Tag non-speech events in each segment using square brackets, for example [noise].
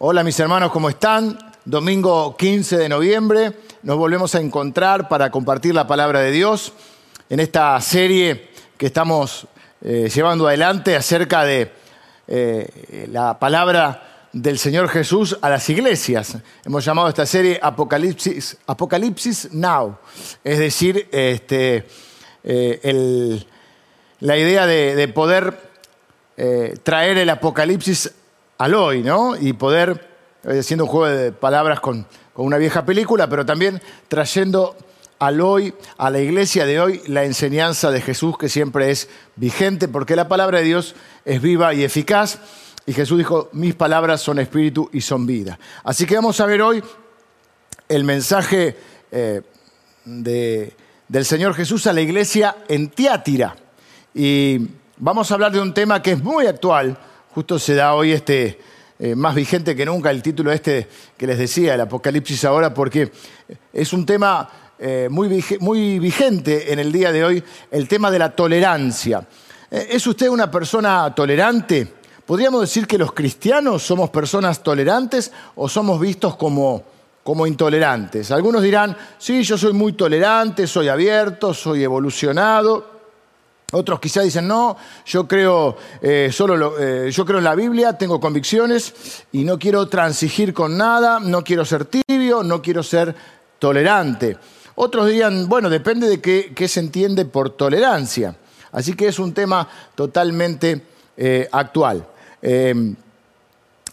Hola mis hermanos, ¿cómo están? Domingo 15 de noviembre nos volvemos a encontrar para compartir la palabra de Dios en esta serie que estamos eh, llevando adelante acerca de eh, la palabra del Señor Jesús a las iglesias. Hemos llamado esta serie Apocalipsis, Now, es decir, este, eh, la idea de, de poder traer el Apocalipsis al hoy, ¿no? Y poder, eh, haciendo un juego de palabras con, con una vieja película, pero también trayendo al hoy, a la iglesia de hoy, la enseñanza de Jesús que siempre es vigente, porque la palabra de Dios es viva y eficaz. Y Jesús dijo, mis palabras son espíritu y son vida. Así que vamos a ver hoy el mensaje eh, de- del Señor Jesús a la iglesia en Tiátira. Y vamos a hablar de un tema que es muy actual, justo se da hoy este, eh, más vigente que nunca, el título este que les decía, el Apocalipsis ahora, porque es un tema eh, muy, muy vigente en el día de hoy, el tema de la tolerancia. Eh, ¿Es usted una persona tolerante? ¿Podríamos decir que los cristianos somos personas tolerantes o somos vistos como, como intolerantes? Algunos dirán, sí, yo soy muy tolerante, soy abierto, soy evolucionado. Otros quizás dicen, no, yo creo, eh, solo lo- eh, yo creo en la Biblia, tengo convicciones y no quiero transigir con nada, no quiero ser tibio, no quiero ser tolerante. Otros dirían, bueno, depende de qué, se entiende por tolerancia. Así que es un tema totalmente eh, actual. Eh,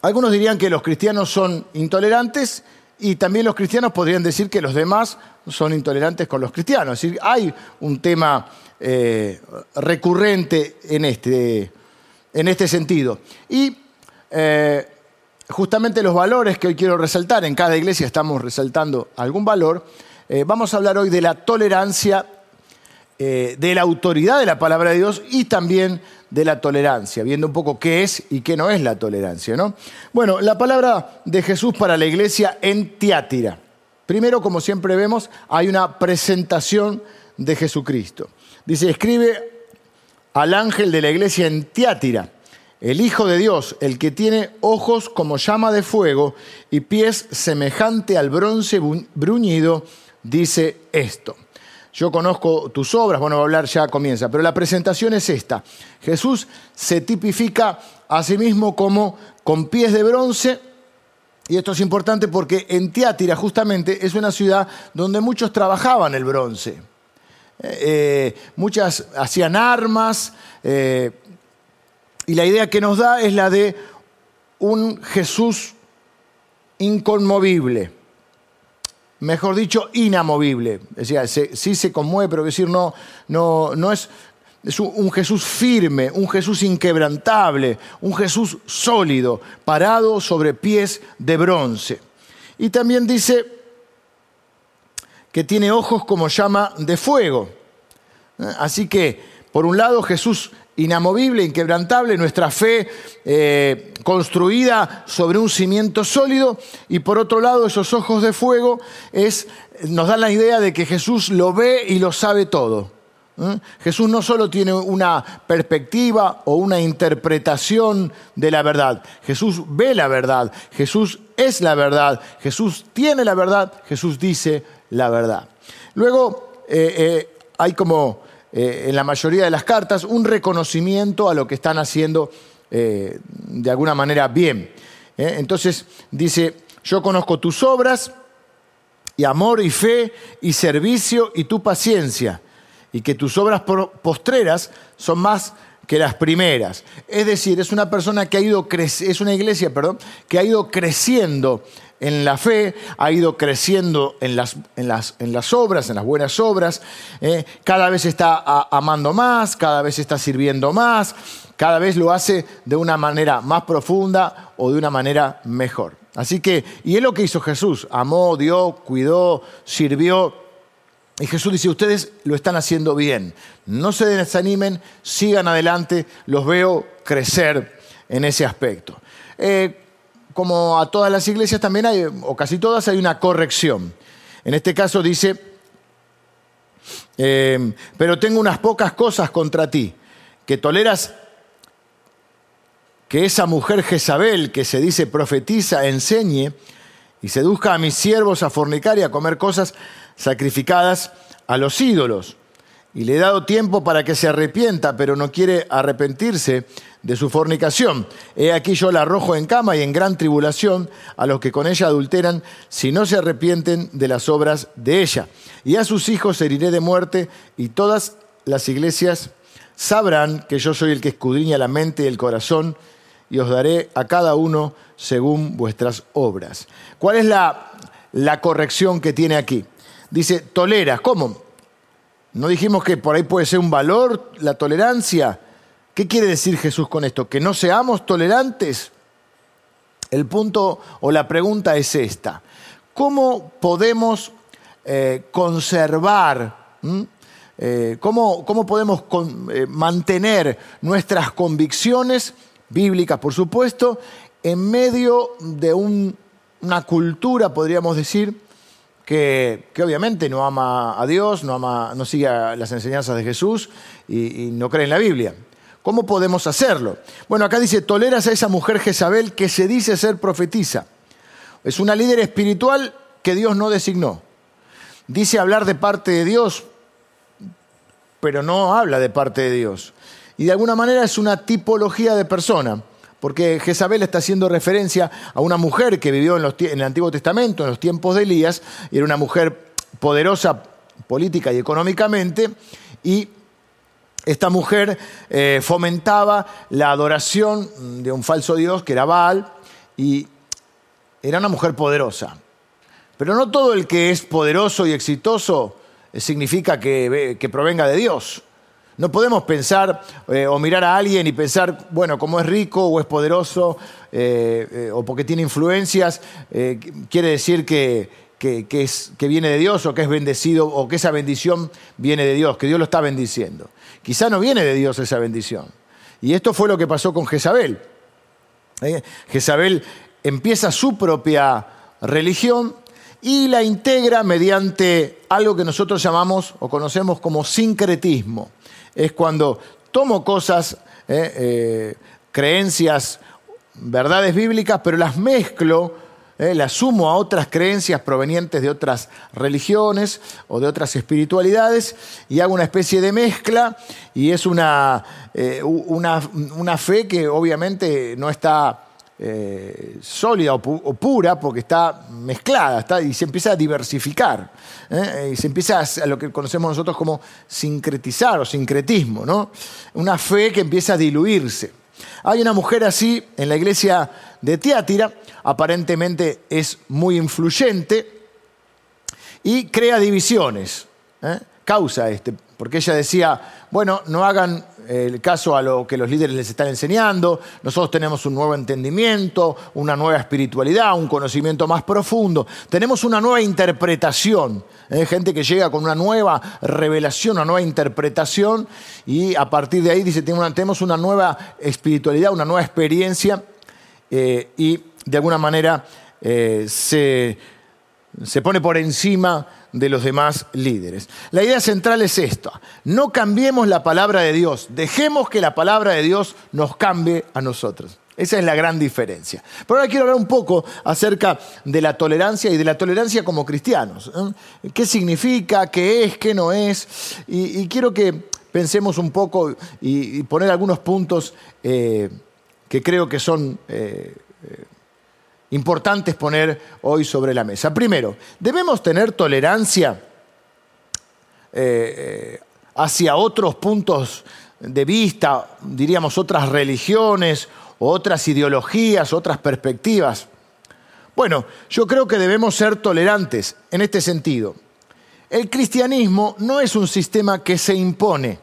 algunos dirían que los cristianos son intolerantes y también los cristianos podrían decir que los demás son intolerantes con los cristianos. Es decir, hay un tema eh, recurrente en este, en este sentido. Y eh, justamente los valores que hoy quiero resaltar, en cada iglesia estamos resaltando algún valor, eh, vamos a hablar hoy de la tolerancia de la autoridad de la palabra de Dios y también de la tolerancia, viendo un poco qué es y qué no es la tolerancia. ¿no? Bueno, la palabra de Jesús para la iglesia en Tiátira. Primero, como siempre vemos, hay una presentación de Jesucristo. Dice, escribe al ángel de la iglesia en Tiátira, el Hijo de Dios, el que tiene ojos como llama de fuego y pies semejante al bronce bruñido, dice esto. Yo conozco tus obras, bueno, hablar ya comienza, pero la presentación es esta. Jesús se tipifica a sí mismo como con pies de bronce, y esto es importante porque en Tiátira justamente es una ciudad donde muchos trabajaban el bronce. Eh, muchas hacían armas, eh, y la idea que nos da es la de un Jesús inconmovible mejor dicho, inamovible. Decía, se- sí se conmueve, pero decir, no, no, no es, es un, un Jesús firme, un Jesús inquebrantable, un Jesús sólido, parado sobre pies de bronce. Y también dice que tiene ojos como llama de fuego. ¿Eh? Así que, por un lado, Jesús inamovible, inquebrantable, nuestra fe eh, construida sobre un cimiento sólido, y por otro lado, esos ojos de fuego es, nos dan la idea de que Jesús lo ve y lo sabe todo. ¿eh? Jesús no solo tiene una perspectiva o una interpretación de la verdad, Jesús ve la verdad, Jesús es la verdad, Jesús tiene la verdad, Jesús dice la verdad. Luego eh, hay como eh, en la mayoría de las cartas un reconocimiento a lo que están haciendo eh, de alguna manera bien. ¿eh? Entonces dice, yo conozco tus obras, y amor y fe y servicio y tu paciencia, y que tus obras postreras son más que las primeras. Es decir, es una persona que ha ido es una iglesia, perdón, que ha ido creciendo en la fe, ha ido creciendo en las, en las, en las obras, en las buenas obras, ¿eh? cada vez está amando más, cada vez está sirviendo más, cada vez lo hace de una manera más profunda o de una manera mejor. Así que, y es lo que hizo Jesús, amó, dio, cuidó, sirvió. Y Jesús dice, ustedes lo están haciendo bien, no se desanimen, sigan adelante, los veo crecer en ese aspecto. Eh, como a todas las iglesias también hay, o casi todas, hay una corrección. En este caso dice, eh, pero tengo unas pocas cosas contra ti, que toleras que esa mujer Jezabel, que se dice profetiza, enseñe y seduzca a mis siervos a fornicar y a comer cosas sacrificadas a los ídolos. Y le he dado tiempo para que se arrepienta, pero no quiere arrepentirse de su fornicación. He aquí yo la arrojo en cama y en gran tribulación a los que con ella adulteran, si no se arrepienten de las obras de ella. Y a sus hijos heriré de muerte, y todas las iglesias sabrán que yo soy el que escudriña la mente y el corazón, y os daré a cada uno según vuestras obras. ¿Cuál es la, la corrección que tiene aquí? Dice, toleras. ¿Cómo? ¿No dijimos que por ahí puede ser un valor la tolerancia? ¿Qué quiere decir Jesús con esto? ¿Que no seamos tolerantes? El punto o la pregunta es esta. ¿Cómo podemos eh, conservar, eh, cómo, podemos eh, mantener nuestras convicciones bíblicas, por supuesto, en medio de una cultura, podríamos decir, que, obviamente no ama a Dios, no, ama, no sigue las enseñanzas de Jesús y, y no cree en la Biblia. ¿Cómo podemos hacerlo? Bueno, acá dice, toleras a esa mujer Jezabel que se dice ser profetisa. Es una líder espiritual que Dios no designó. Dice hablar de parte de Dios, pero no habla de parte de Dios. Y de alguna manera es una tipología de persona porque Jezabel está haciendo referencia a una mujer que vivió en, el Antiguo Testamento, en los tiempos de Elías, y era una mujer poderosa política y económicamente, y esta mujer eh, fomentaba la adoración de un falso dios que era Baal, y era una mujer poderosa. Pero no todo el que es poderoso y exitoso eh, significa que provenga de Dios. No podemos pensar eh, o mirar a alguien y pensar, bueno, como es rico o es poderoso eh, eh, o porque tiene influencias, quiere decir que, es, que viene de Dios o que es bendecido o que esa bendición viene de Dios, que Dios lo está bendiciendo. Quizá no viene de Dios esa bendición. Y esto fue lo que pasó con Jezabel. Jezabel empieza su propia religión y la integra mediante algo que nosotros llamamos o conocemos como sincretismo es cuando tomo cosas, eh, eh, creencias, verdades bíblicas, pero las mezclo, eh, las sumo a otras creencias provenientes de otras religiones o de otras espiritualidades y hago una especie de mezcla y es una, una fe que obviamente no está eh, sólida o, pura porque está mezclada está, y se empieza a diversificar. ¿eh? Y se empieza a, lo que conocemos nosotros como sincretizar o sincretismo, ¿no? Una fe que empieza a diluirse. Hay una mujer así en la iglesia de Tiátira, aparentemente es muy influyente y crea divisiones. ¿eh? Causa este, porque ella decía, bueno, no hagan el caso a lo que los líderes les están enseñando, nosotros tenemos un nuevo entendimiento, una nueva espiritualidad, un conocimiento más profundo, tenemos una nueva interpretación, hay ¿eh? gente que llega con una nueva revelación, una nueva interpretación y a partir de ahí dice, tenemos una nueva espiritualidad, una nueva experiencia eh, y de alguna manera eh, se, se pone por encima de los demás líderes. La idea central es esto, no cambiemos la palabra de Dios, dejemos que la palabra de Dios nos cambie a nosotros. Esa es la gran diferencia. Pero ahora quiero hablar un poco acerca de la tolerancia y de la tolerancia como cristianos. ¿eh? ¿Qué significa? ¿Qué es? ¿Qué no es? Y, quiero que pensemos un poco y, poner algunos puntos eh, que creo que son eh, importantes poner hoy sobre la mesa. Primero, debemos tener tolerancia eh, hacia otros puntos de vista, diríamos otras religiones, otras ideologías, otras perspectivas. Bueno, yo creo que debemos ser tolerantes en este sentido. El cristianismo no es un sistema que se impone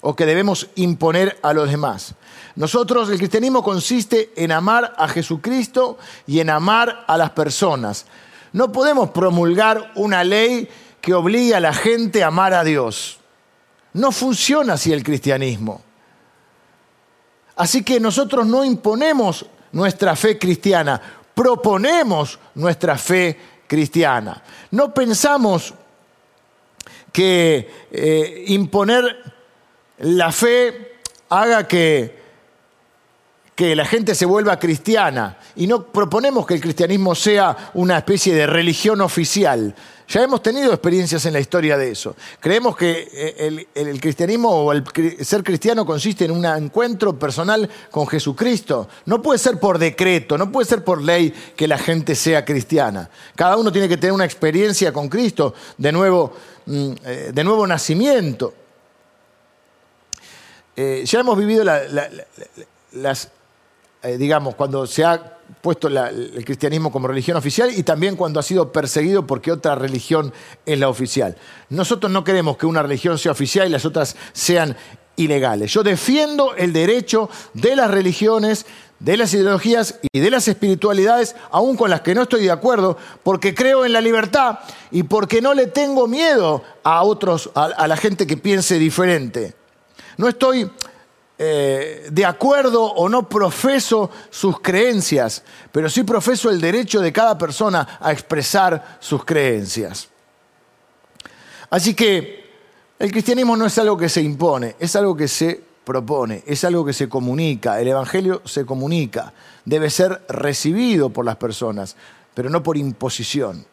o que debemos imponer a los demás. Nosotros, el cristianismo consiste en amar a Jesucristo y en amar a las personas. No podemos promulgar una ley que obligue a la gente a amar a Dios. No funciona así el cristianismo. Así que nosotros no imponemos nuestra fe cristiana, proponemos nuestra fe cristiana. No pensamos que eh, imponer la fe haga que que la gente se vuelva cristiana y no proponemos que el cristianismo sea una especie de religión oficial. Ya hemos tenido experiencias en la historia de eso. Creemos que eh, el, cristianismo o el ser cristiano consiste en un encuentro personal con Jesucristo. No puede ser por decreto, no puede ser por ley que la gente sea cristiana. Cada uno tiene que tener una experiencia con Cristo de nuevo, mm, eh, de nuevo nacimiento. Eh, ya hemos vivido las, digamos, cuando se ha puesto el cristianismo como religión oficial y también cuando ha sido perseguido porque otra religión es la oficial. Nosotros no queremos que una religión sea oficial y las otras sean ilegales. Yo defiendo el derecho de las religiones, de las ideologías y de las espiritualidades, aun con las que no estoy de acuerdo, porque creo en la libertad y porque no le tengo miedo a otros, a la gente que piense diferente. No estoy eh, de acuerdo o no profeso sus creencias, pero sí profeso el derecho de cada persona a expresar sus creencias. Así que el cristianismo no es algo que se impone, es algo que se propone, es algo que se comunica, el Evangelio se comunica, debe ser recibido por las personas, pero no por imposición.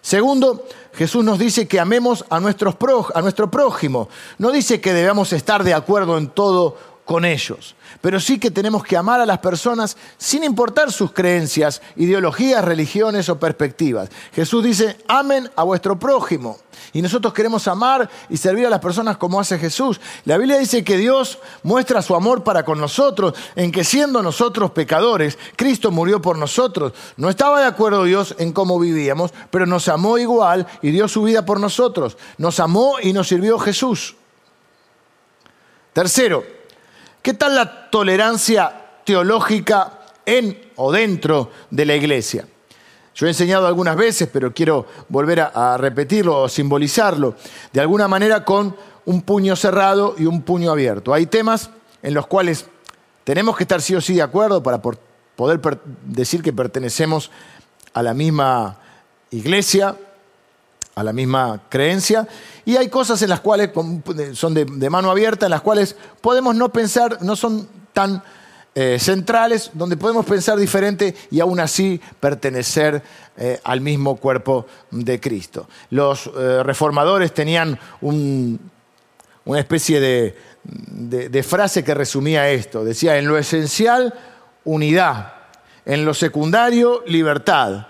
Segundo, Jesús nos dice que amemos a, a nuestro prójimo. No dice que debamos estar de acuerdo en todo con ellos. Pero sí que tenemos que amar a las personas sin importar sus creencias, ideologías, religiones o perspectivas. Jesús dice, amen a vuestro prójimo. Y nosotros queremos amar y servir a las personas como hace Jesús. La Biblia dice que Dios muestra su amor para con nosotros, en que siendo nosotros pecadores, Cristo murió por nosotros. No estaba de acuerdo Dios en cómo vivíamos, pero nos amó igual y dio su vida por nosotros. Nos amó y nos sirvió Jesús. Tercero, ¿Qué tal la tolerancia teológica en o dentro de la iglesia? Yo he enseñado algunas veces, pero quiero volver a, repetirlo o simbolizarlo, de alguna manera con un puño cerrado y un puño abierto. Hay temas en los cuales tenemos que estar sí o sí de acuerdo para poder decir que pertenecemos a la misma iglesia, a la misma creencia. Y hay cosas en las cuales son de, mano abierta, en las cuales podemos no pensar, no son tan eh, centrales, donde podemos pensar diferente y aún así pertenecer eh, al mismo cuerpo de Cristo. Los eh, reformadores tenían una especie de frase que resumía esto. Decía, en lo esencial, unidad. En lo secundario, libertad.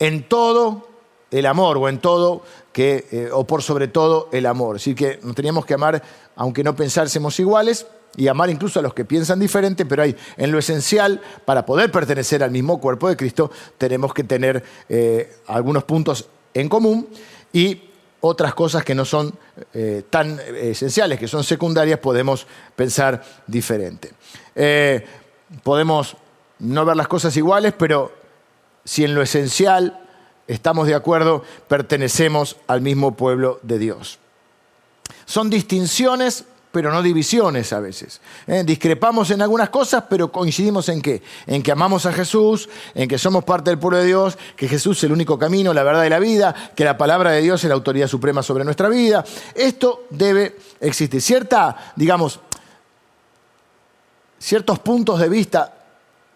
En todo, el amor, o en todo, que, eh, o por sobre todo el amor. Así que nos teníamos que amar, aunque no pensásemos iguales, y amar incluso a los que piensan diferente, pero hay en lo esencial, para poder pertenecer al mismo cuerpo de Cristo, tenemos que tener eh, algunos puntos en común y otras cosas que no son eh, tan esenciales, que son secundarias, podemos pensar diferente. podemos no ver las cosas iguales, pero si en lo esencial estamos de acuerdo, pertenecemos al mismo pueblo de Dios. Son distinciones, pero no divisiones a veces. ¿eh? Discrepamos en algunas cosas, pero coincidimos en qué? En que amamos a Jesús, en que somos parte del pueblo de Dios, que Jesús es el único camino, la verdad y la vida, que la palabra de Dios es la autoridad suprema sobre nuestra vida. Esto debe existir. Cierta, digamos, ciertos puntos de vista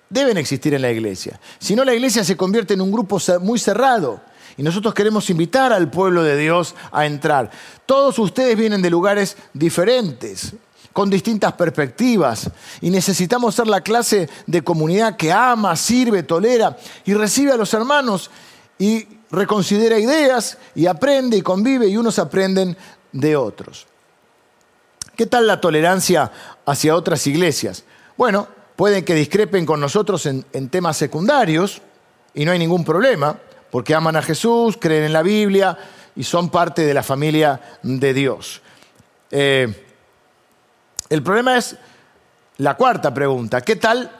deben existir en la iglesia. Si no, la iglesia se convierte en un grupo muy cerrado. Y nosotros queremos invitar al pueblo de Dios a entrar. Todos ustedes vienen de lugares diferentes, con distintas perspectivas. Y necesitamos ser la clase de comunidad que ama, sirve, tolera y recibe a los hermanos y reconsidera ideas y aprende y convive y unos aprenden de otros. ¿Qué tal la tolerancia hacia otras iglesias? Bueno, pueden que discrepen con nosotros en, temas secundarios y no hay ningún problema, porque aman a Jesús, creen en la Biblia y son parte de la familia de Dios. Eh, el problema es la cuarta pregunta, ¿qué tal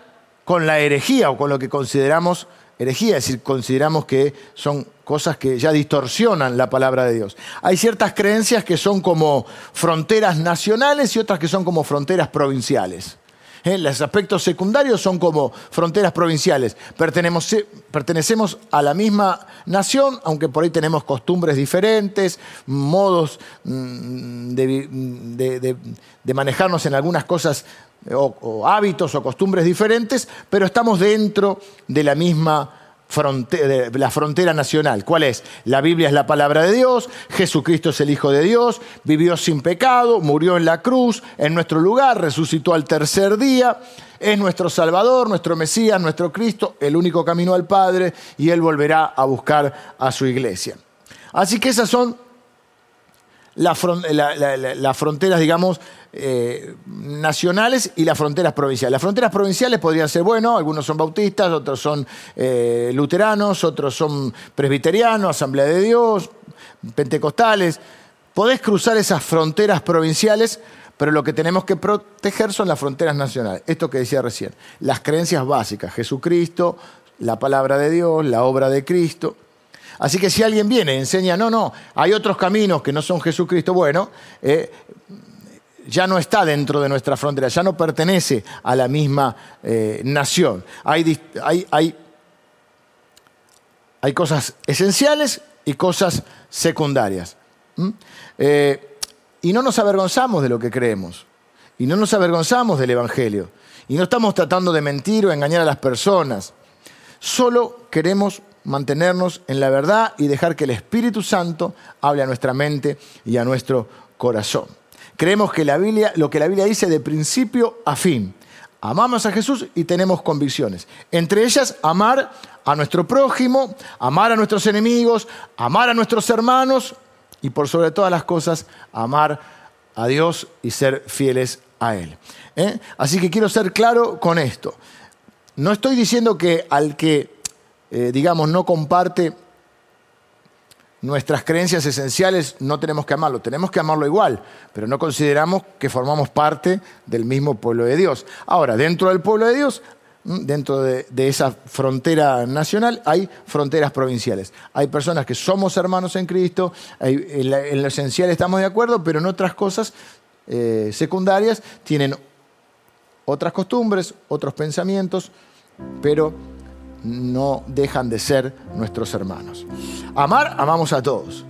con la herejía o con lo que consideramos herejía? Es decir, consideramos que son cosas que ya distorsionan la palabra de Dios. Hay ciertas creencias que son como fronteras nacionales y otras que son como fronteras provinciales. ¿Eh? Los aspectos secundarios son como fronteras provinciales. Pertenecemos a la misma nación, aunque por ahí tenemos costumbres diferentes, modos mm, de, manejarnos en algunas cosas o, hábitos o costumbres diferentes, pero estamos dentro de la misma la frontera nacional. ¿Cuál es? La Biblia es la palabra de Dios, Jesucristo es el Hijo de Dios, vivió sin pecado, murió en la cruz, en nuestro lugar, resucitó al tercer día, es nuestro Salvador, nuestro Mesías, nuestro Cristo, el único camino al Padre, y Él volverá a buscar a su iglesia. Así que esas son las fronteras, digamos, eh, nacionales y las fronteras provinciales. Las fronteras provinciales podrían ser, bueno, algunos son bautistas, otros son eh, luteranos, otros son presbiterianos, Asamblea de Dios, pentecostales. Podés cruzar esas fronteras provinciales, pero lo que tenemos que proteger son las fronteras nacionales. Esto que decía recién, las creencias básicas, Jesucristo, la palabra de Dios, la obra de Cristo. Así que si alguien viene y enseña, no, no, hay otros caminos que no son Jesucristo, bueno, eh, ya no está dentro de nuestra frontera, ya no pertenece a la misma eh, nación. Hay, hay, hay, cosas esenciales y cosas secundarias. Eh, y no nos avergonzamos de lo que creemos. Y no nos avergonzamos del Evangelio. Y no estamos tratando de mentir o engañar a las personas. Solo queremos mantenernos en la verdad y dejar que el Espíritu Santo hable a nuestra mente y a nuestro corazón. Creemos que la Biblia, lo que la Biblia dice de principio a fin. Amamos a Jesús y tenemos convicciones. Entre ellas, amar a nuestro prójimo, amar a nuestros enemigos, amar a nuestros hermanos y por sobre todas las cosas, amar a Dios y ser fieles a Él. ¿Eh? Así que quiero ser claro con esto. No estoy diciendo que al que eh, digamos, no comparte nuestras creencias esenciales, no tenemos que amarlo, tenemos que amarlo igual, pero no consideramos que formamos parte del mismo pueblo de Dios. Ahora, dentro del pueblo de Dios, dentro de, esa frontera nacional, hay fronteras provinciales. Hay personas que somos hermanos en Cristo, en, lo esencial estamos de acuerdo, pero en otras cosas eh, secundarias tienen otras costumbres, otros pensamientos, pero no dejan de ser nuestros hermanos. Amar, amamos a todos,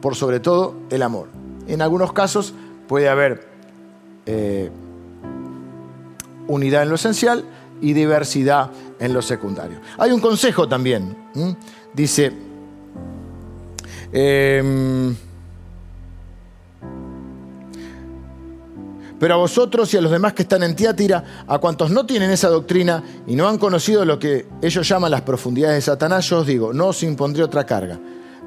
por sobre todo el amor. En algunos casos puede haber eh, unidad en lo esencial y diversidad en lo secundario. Hay un consejo también, dice, em, Pero a vosotros y a los demás que están en Tiátira, a cuantos no tienen esa doctrina y no han conocido lo que ellos llaman las profundidades de Satanás, yo os digo, no os impondré otra carga.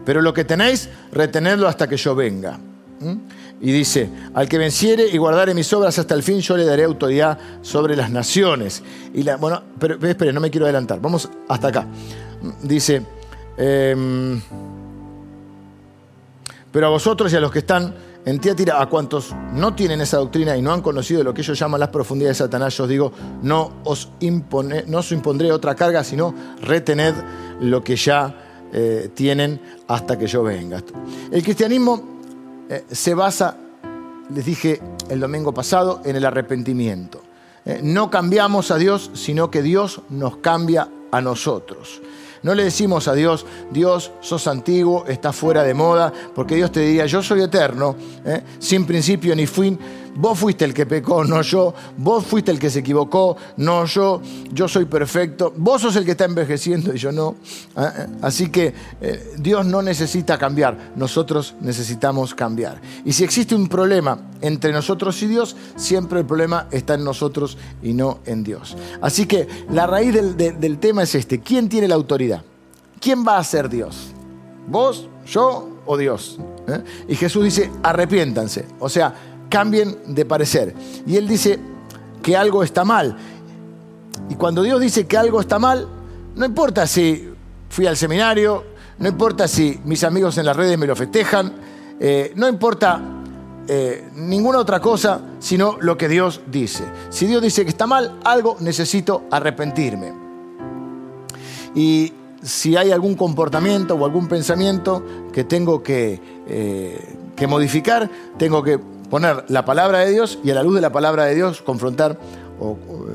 Pero lo que tenéis, retenedlo hasta que yo venga. ¿Mm? Y dice, al que venciere y guardare mis obras hasta el fin, yo le daré autoridad sobre las naciones. Y la, bueno, pero espere, no me quiero adelantar. Vamos hasta acá. Dice, em, pero a vosotros y a los que están en Tiatira, a cuantos no tienen esa doctrina y no han conocido lo que ellos llaman las profundidades de Satanás, yo os digo, no os, no os impondré otra carga, sino retened lo que ya eh, tienen hasta que yo venga. El cristianismo eh, se basa, les dije el domingo pasado, en el arrepentimiento. Eh, no cambiamos a Dios, sino que Dios nos cambia a nosotros. No le decimos a Dios, Dios, sos antiguo, estás fuera de moda, porque Dios te diría, yo soy eterno, ¿eh? sin principio ni fin. Vos fuiste el que pecó, no yo. Vos fuiste el que se equivocó, no yo. Yo soy perfecto. Vos sos el que está envejeciendo y yo no. ¿eh? Así que eh, Dios no necesita cambiar, nosotros necesitamos cambiar. Y si existe un problema entre nosotros y Dios, siempre el problema está en nosotros y no en Dios. Así que la raíz del, tema es este. ¿Quién tiene la autoridad? ¿Quién va a ser Dios? ¿Vos, yo o Dios? ¿Eh? Y Jesús dice, arrepiéntanse. O sea, cambien de parecer. Y Él dice que algo está mal. Y cuando Dios dice que algo está mal, no importa si fui al seminario, no importa si mis amigos en las redes me lo festejan, eh, no importa eh, ninguna otra cosa sino lo que Dios dice. Si Dios dice que está mal, algo necesito arrepentirme. Y si hay algún comportamiento o algún pensamiento que tengo que, eh, que modificar, tengo que poner la palabra de Dios y a la luz de la palabra de Dios confrontar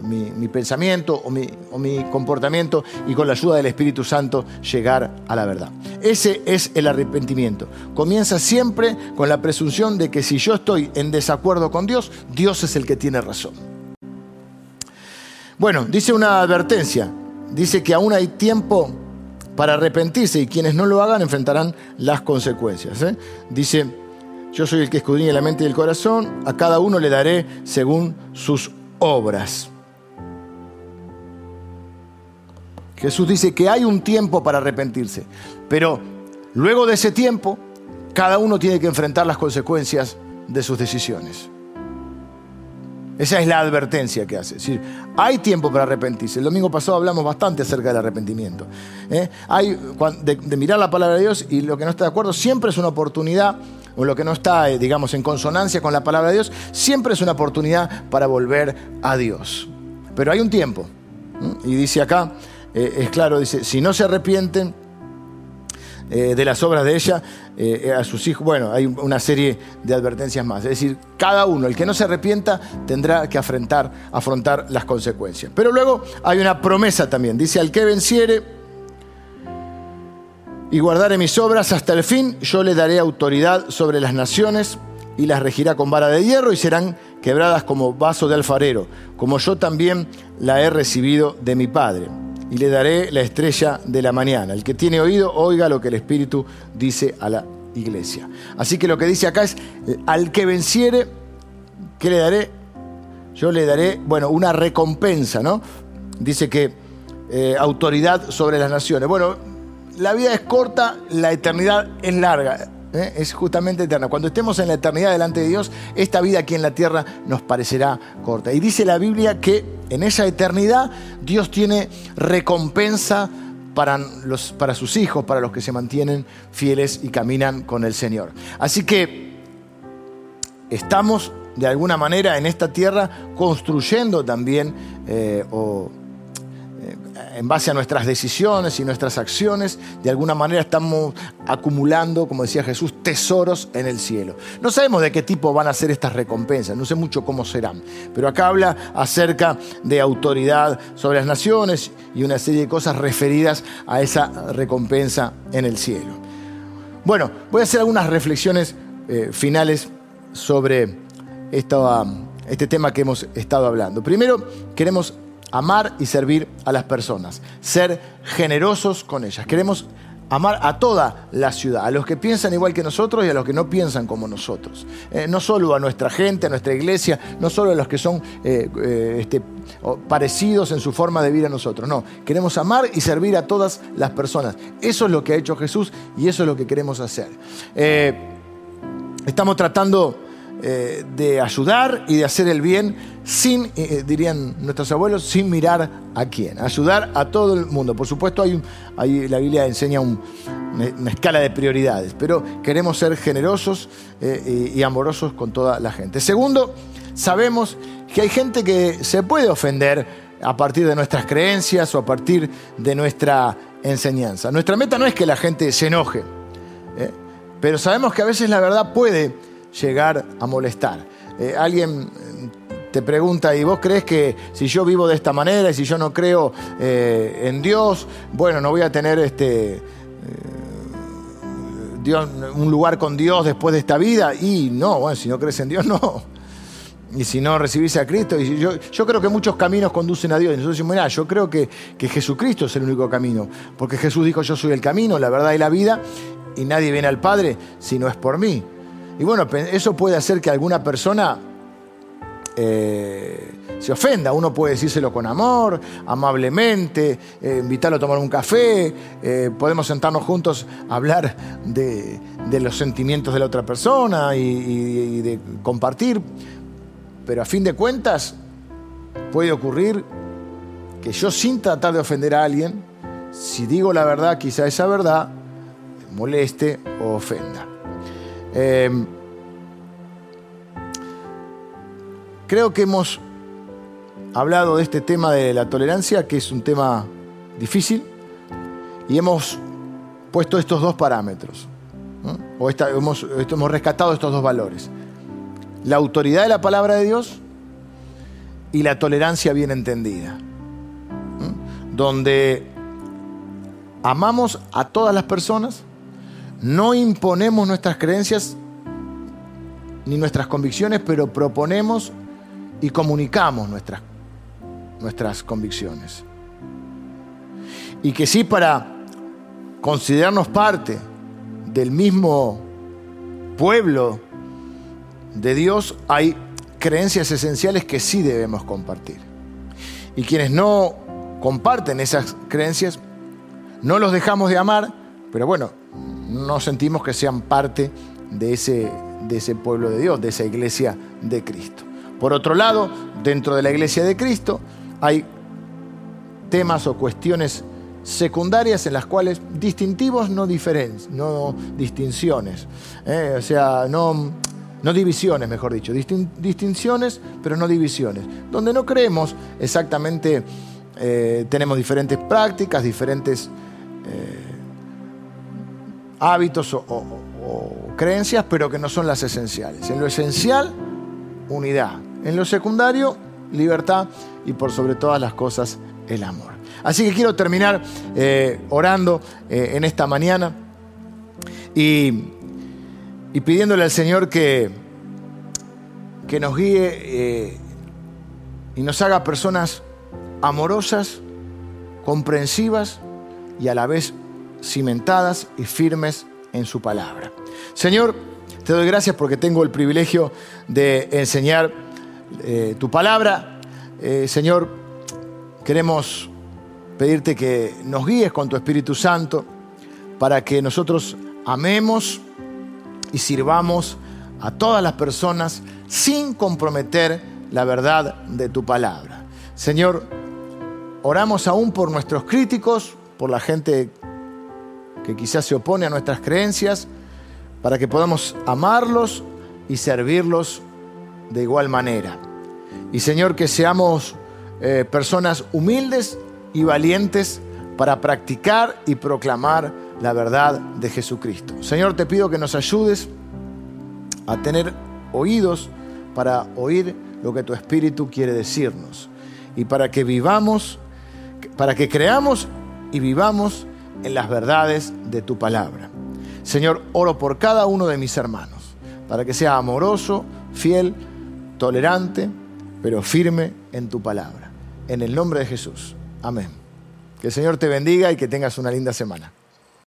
mi, pensamiento o mi, comportamiento y con la ayuda del Espíritu Santo llegar a la verdad. Ese es el arrepentimiento. Comienza siempre con la presunción de que si yo estoy en desacuerdo con Dios, Dios es el que tiene razón. Bueno, dice una advertencia. Dice que aún hay tiempo para arrepentirse y quienes no lo hagan enfrentarán las consecuencias. ¿eh? Dice, yo soy el que escudriña la mente y el corazón, a cada uno le daré según sus obras. Jesús dice que hay un tiempo para arrepentirse, pero luego de ese tiempo, cada uno tiene que enfrentar las consecuencias de sus decisiones. Esa es la advertencia que hace. Es decir, hay tiempo para arrepentirse. El domingo pasado hablamos bastante acerca del arrepentimiento. ¿eh? Hay de, mirar la palabra de Dios y lo que no está de acuerdo siempre es una oportunidad, o lo que no está, eh, digamos, en consonancia con la palabra de Dios, siempre es una oportunidad para volver a Dios. Pero hay un tiempo. Y dice acá, eh, es claro, dice, si no se arrepienten eh, de las obras de ella, a sus hijos, bueno, hay una serie de advertencias más. Es decir, cada uno, el que no se arrepienta, tendrá que afrontar, afrontar las consecuencias. Pero luego hay una promesa también. Dice, al que venciere y guardare mis obras hasta el fin, yo le daré autoridad sobre las naciones y las regirá con vara de hierro y serán quebradas como vaso de alfarero, como yo también la he recibido de mi Padre y le daré la estrella de la mañana. El que tiene oído, oiga lo que el Espíritu dice a la iglesia. Así que lo que dice acá es, al que venciere, ¿qué le daré? Yo le daré, bueno, una recompensa, ¿no? Dice que eh, autoridad sobre las naciones. Bueno, la vida es corta, la eternidad es larga. ¿eh? es justamente eterna. Cuando estemos en la eternidad delante de Dios, esta vida aquí en la tierra nos parecerá corta. Y dice la Biblia que en esa eternidad Dios tiene recompensa para, los, para sus hijos, para los que se mantienen fieles y caminan con el Señor. Así que estamos de alguna manera en esta tierra construyendo también eh, o en base a nuestras decisiones y nuestras acciones, de alguna manera estamos acumulando, como decía Jesús, tesoros en el cielo. No sabemos de qué tipo van a ser estas recompensas, no sé mucho cómo serán, pero acá habla acerca de autoridad sobre las naciones y una serie de cosas referidas a esa recompensa en el cielo. Bueno, voy a hacer algunas reflexiones eh, finales sobre este tema que hemos estado hablando. Primero, queremos amar y servir a las personas, ser generosos con ellas. Queremos amar a toda la ciudad, a los que piensan igual que nosotros y a los que no piensan como nosotros. Eh, no solo a nuestra gente, a nuestra iglesia, no solo a los que son eh, eh, este, parecidos en su forma de vida a nosotros. No, queremos amar y servir a todas las personas. Eso es lo que ha hecho Jesús y eso es lo que queremos hacer. estamos tratando eh, de ayudar y de hacer el bien sin, eh, eh, dirían nuestros abuelos, sin mirar a quién. Ayudar a todo el mundo. Por supuesto, hay, la Biblia enseña una, escala de prioridades, pero queremos ser generosos y, amorosos con toda la gente. Segundo, sabemos que hay gente que se puede ofender a partir de nuestras creencias o a partir de nuestra enseñanza. Nuestra meta no es que la gente se enoje, pero sabemos que a veces la verdad puede llegar a molestar. Eh, alguien eh, te pregunta, ¿y vos crees que si yo vivo de esta manera y si yo no creo eh, en Dios, bueno, no voy a tener este, un lugar con Dios después de esta vida? Y no, bueno, si no crees en Dios, [laughs] no. Y si no recibís a Cristo, y yo, yo creo que muchos caminos conducen a Dios. Y nosotros decimos, mira, yo creo que, que Jesucristo es el único camino. Porque Jesús dijo, yo soy el camino, la verdad y la vida, y nadie viene al Padre si no es por mí. Y bueno, eso puede hacer que alguna persona eh, se ofenda. Uno puede decírselo con amor, amablemente, eh, invitarlo a tomar un café, eh, podemos sentarnos juntos a hablar de, los sentimientos de la otra persona y, de compartir. Pero a fin de cuentas puede ocurrir que yo sin tratar de ofender a alguien, si digo la verdad, quizá esa verdad moleste o ofenda. Em, creo que hemos hablado de este tema de la tolerancia, que es un tema difícil, y hemos puesto estos dos parámetros, o hemos, hemos rescatado estos dos valores. La autoridad de la palabra de Dios y la tolerancia bien entendida, donde amamos a todas las personas, no imponemos nuestras creencias ni nuestras convicciones, pero proponemos y comunicamos nuestras nuestras convicciones. Y que sí para considerarnos parte del mismo pueblo de Dios hay creencias esenciales que sí debemos compartir. Y quienes no comparten esas creencias, no los dejamos de amar, pero bueno, no sentimos que sean parte de ese, de ese pueblo de Dios, de esa iglesia de Cristo. Por otro lado, dentro de la iglesia de Cristo hay temas o cuestiones secundarias en las cuales distintivos no diferencias, no distinciones, ¿eh? o sea, no, no divisiones, mejor dicho, distinciones, pero no divisiones, donde no creemos exactamente, eh, tenemos diferentes prácticas, diferentes eh, hábitos o, creencias, pero que no son las esenciales. En lo esencial, unidad. En lo secundario, libertad y por sobre todas las cosas, el amor. Así que quiero terminar eh, orando eh, en esta mañana y, pidiéndole al Señor que, que nos guíe eh, y nos haga personas amorosas, comprensivas y a la vez cimentadas y firmes en su palabra. Señor, te doy gracias porque tengo el privilegio de enseñar tu palabra. Señor, queremos pedirte que nos guíes con tu Espíritu Santo para que nosotros amemos y sirvamos a todas las personas sin comprometer la verdad de tu palabra. Señor, oramos aún por nuestros críticos, por la gente que quizás se opone a nuestras creencias, para que podamos amarlos y servirlos de igual manera. Y Señor, que seamos eh, personas humildes y valientes para practicar y proclamar la verdad de Jesucristo. Señor, te pido que nos ayudes a tener oídos para oír lo que tu Espíritu quiere decirnos y para que vivamos, para que creamos y vivamos en las verdades de tu palabra. Señor, oro por cada uno de mis hermanos, para que sea amoroso, fiel, tolerante, pero firme en tu palabra. En el nombre de Jesús. Amén. Que el Señor te bendiga y que tengas una linda semana.